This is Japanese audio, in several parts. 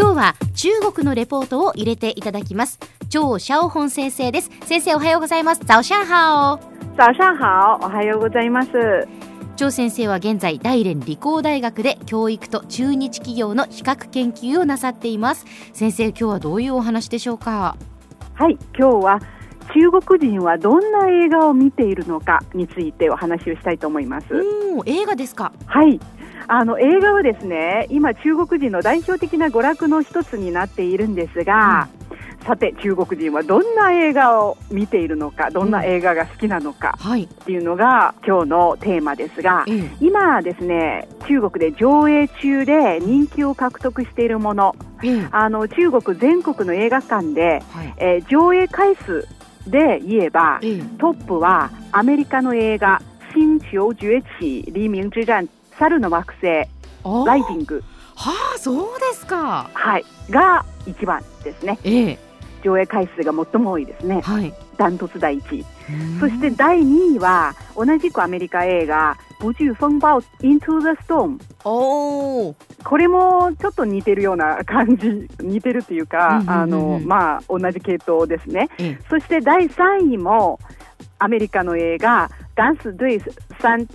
今日は中国のレポートを入れていただきます。張シャオホン先生です。先生おはようございます。早上好早上好おはようございます。張先生は現在大連理工大学で教育と中日企業の比較研究をなさっています。先生今日はどういうお話でしょうか？はい。今日は中国人はどんな映画を見ているのかについてお話をしたいと思います。お映画ですか？はいあの映画はですね今中国人の代表的な娯楽の一つになっているんですが、うん、さて中国人はどんな映画を見ているのかどんな映画が好きなのかっていうのが今日のテーマですが、うん、今ですね中国で上映中で人気を獲得しているもの、うん、あの中国全国の映画館で、はい、えー、上映回数で言えば、トップはアメリカの映画「新潮崛起黎明之战猿の惑星ライジング。はあそうですか。はい。が一番ですね、ええ、上映回数が最も多いですね、はい、ダントツ第一位。そして第二位は同じくアメリカ映画「不惧風暴 Into the Storm」おこれもちょっと似てるような感じ似てるというか、あのまあ同じ系統ですね、そして第3位もアメリカの映画「ダンス・ドゥイス・サン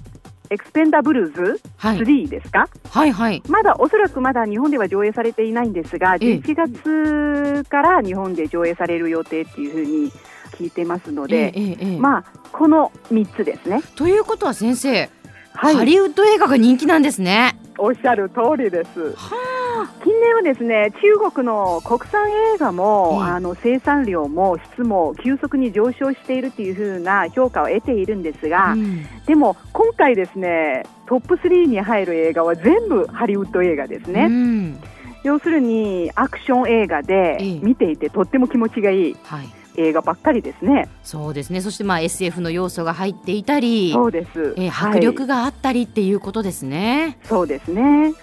エクスペンダブルズ3ですか、はい、はい。はいまだおそらくまだ日本では上映されていないんですが、11月から日本で上映される予定っていうふうに聞いてますので、ええまあこの3つですね。ということは先生、はい、ハリウッド映画が人気なんですね。おっしゃる通りです。は近年はですね中国の国産映画も、あの生産量も質も急速に上昇しているというふうな評価を得ているんですが、うん、でも今回ですねトップ3に入る映画は全部ハリウッド映画ですね。うん要するにアクション映画で見ていてとっても気持ちがいい、はい、映画ばっかりですね。そうですね。そしてまあ SF の要素が入っていたり、そうです。えー、迫力があったりっていうことですね。はい、そうですね。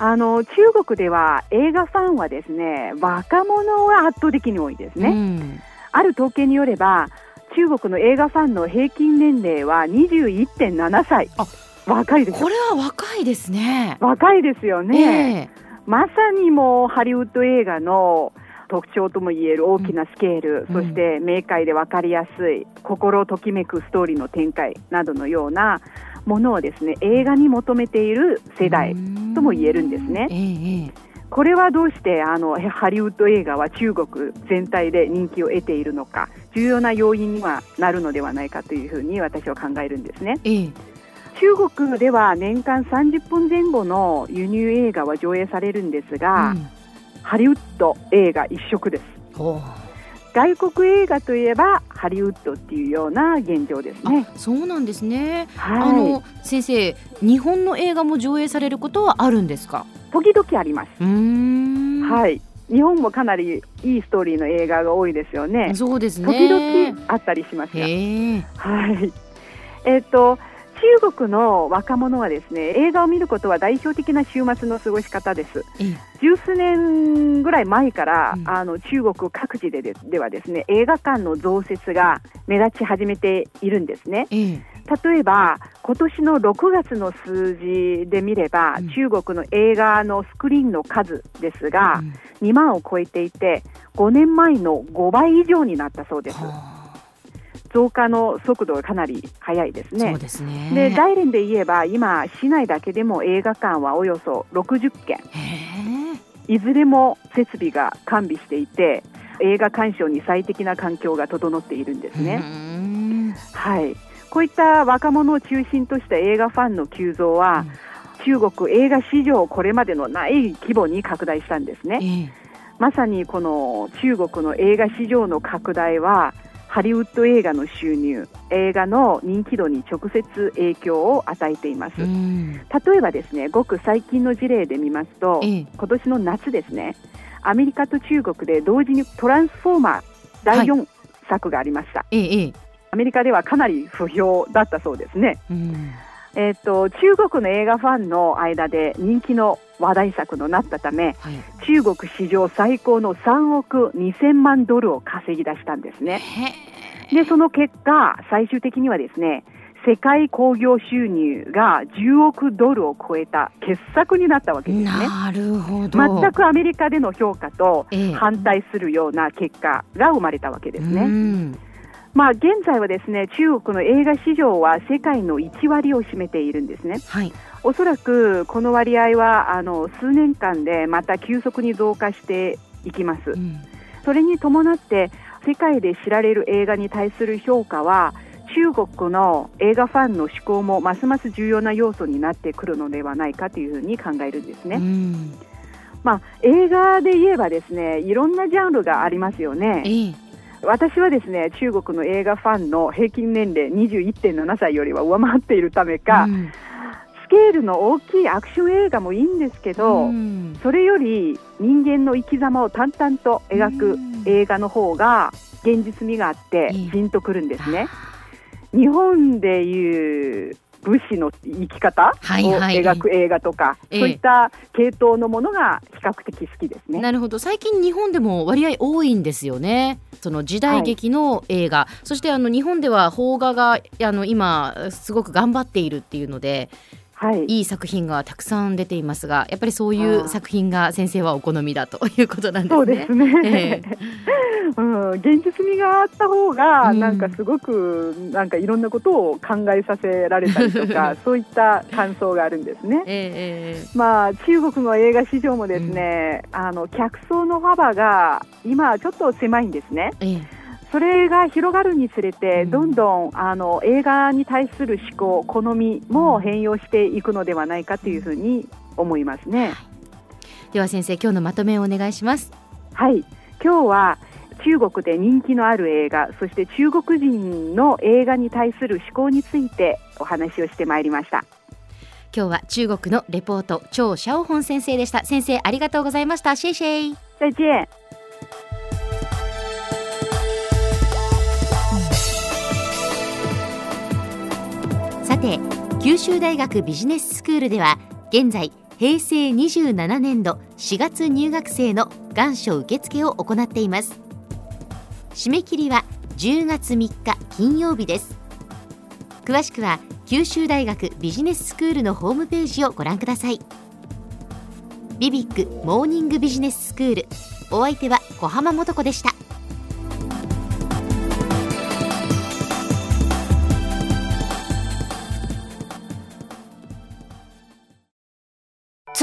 あの中国では映画ファンはですね若者が圧倒的に多いですね、うん、ある統計によれば中国の映画ファンの平均年齢は21.7歳。若いです。これは若いですね。若いですよね、えー、まさにもうハリウッド映画の特徴ともいえる大きなスケール、うん、そして明快で分かりやすい心ときめくストーリーの展開などのようなものをですね映画に求めている世代とも言えるんですね。えー、これはどうしてあのハリウッド映画は中国全体で人気を得ているのか重要な要因にはなるのではないかというふうに私は考えるんですね。えー中国では年間30分前後の輸入映画は上映されるんですが、うん、ハリウッド映画一色です。外国映画といえばハリウッドっていうような現状ですね。そうなんですね。はい、あの先生、日本の映画も上映されることはあるんですか？時々あります。はい。日本もかなりいいストーリーの映画が多いですよね。そうですね。時々あったりしますが。はい。えっ、ー、と中国の若者はですね映画を見ることは代表的な週末の過ごし方です。十数年ぐらい前から、うん、あの中国各地ででではですね映画館の増設が目立ち始めているんですね。例えば今年の6月の数字で見れば、うん、中国の映画のスクリーンの数ですが、うん、2万を超えていて5年前の5倍以上になったそうです。増加の速度がかなり速いですね。そうですね。で大連で言えば今市内だけでも映画館はおよそ60件。いずれも設備が完備していて映画鑑賞に最適な環境が整っているんですね。はい、こういった若者を中心とした映画ファンの急増は、うん、中国映画史上これまでのない規模に拡大したんですね。えー、まさにこの中国の映画市場の拡大はハリウッド映画の収入映画の人気度に直接影響を与えています、例えばですねごく最近の事例で見ますと、ええ、今年の夏ですねアメリカと中国で同時にトランスフォーマー第4作がありました、はい、アメリカではかなり不評だったそうですね、えーと、中国の映画ファンの間で人気の話題作となったため、はい、中国史上最高の3億2000万ドルを稼ぎ出したんですね。でその結果最終的にはですね世界興行収入が10億ドルを超えた傑作になったわけですね。なるほど全くアメリカでの評価と反対するような結果が生まれたわけですね。うんまあ、現在はですね中国の映画市場は世界の1割を占めているんですね。はい、おそらくこの割合はあの数年間でまた急速に増加していきます。うん、それに伴って世界で知られる映画に対する評価は中国の映画ファンの思考もますます重要な要素になってくるのではないかというふうに考えるんですね。うんまあ、映画で言えばですねいろんなジャンルがありますよね。えー私はですね中国の映画ファンの平均年齢21.7歳よりは上回っているためか、うん、スケールの大きいアクション映画もいいんですけど、うん、それより人間の生き様を淡々と描く映画の方が現実味があってじんとくるんですね。日本でいう武士の生き方を描く映画とか、はいはい、そういった系統のものが比較的好きですね。なるほど最近日本でも割合多いんですよね。その時代劇の映画、はい、そしてあの日本では邦画があの今すごく頑張っているっていうので。はい、いい作品がたくさん出ていますがやっぱりそういう作品が先生はお好みだということなんですね。そうですね、え うん、現実味があった方が、なんかすごく、なんかいろんなことを考えさせられたりとか、そういった感想があるんですね。えー、まあ、中国の映画市場もですね、うん、あの客層の幅が今ちょっと狭いんですね。えーそれが広がるにつれて、どんどんあの映画に対する思考、好みも変容していくのではないかというふうに思いますね。では先生、今日のまとめをお願いします。はい、今日は中国で人気のある映画そして中国人の映画に対する思考についてお話をしてまいりました。今日は中国のレポート張シャオホン先生でした。先生ありがとうございました。シェイシェイ。再见さて九州大学ビジネススクールでは現在平成27年度4月入学生の願書受付を行っています。締め切りは10月3日金曜日です。詳しくは九州大学ビジネススクールのホームページをご覧ください。ビビックモーニングビジネススクール。お相手は小浜もとこでした。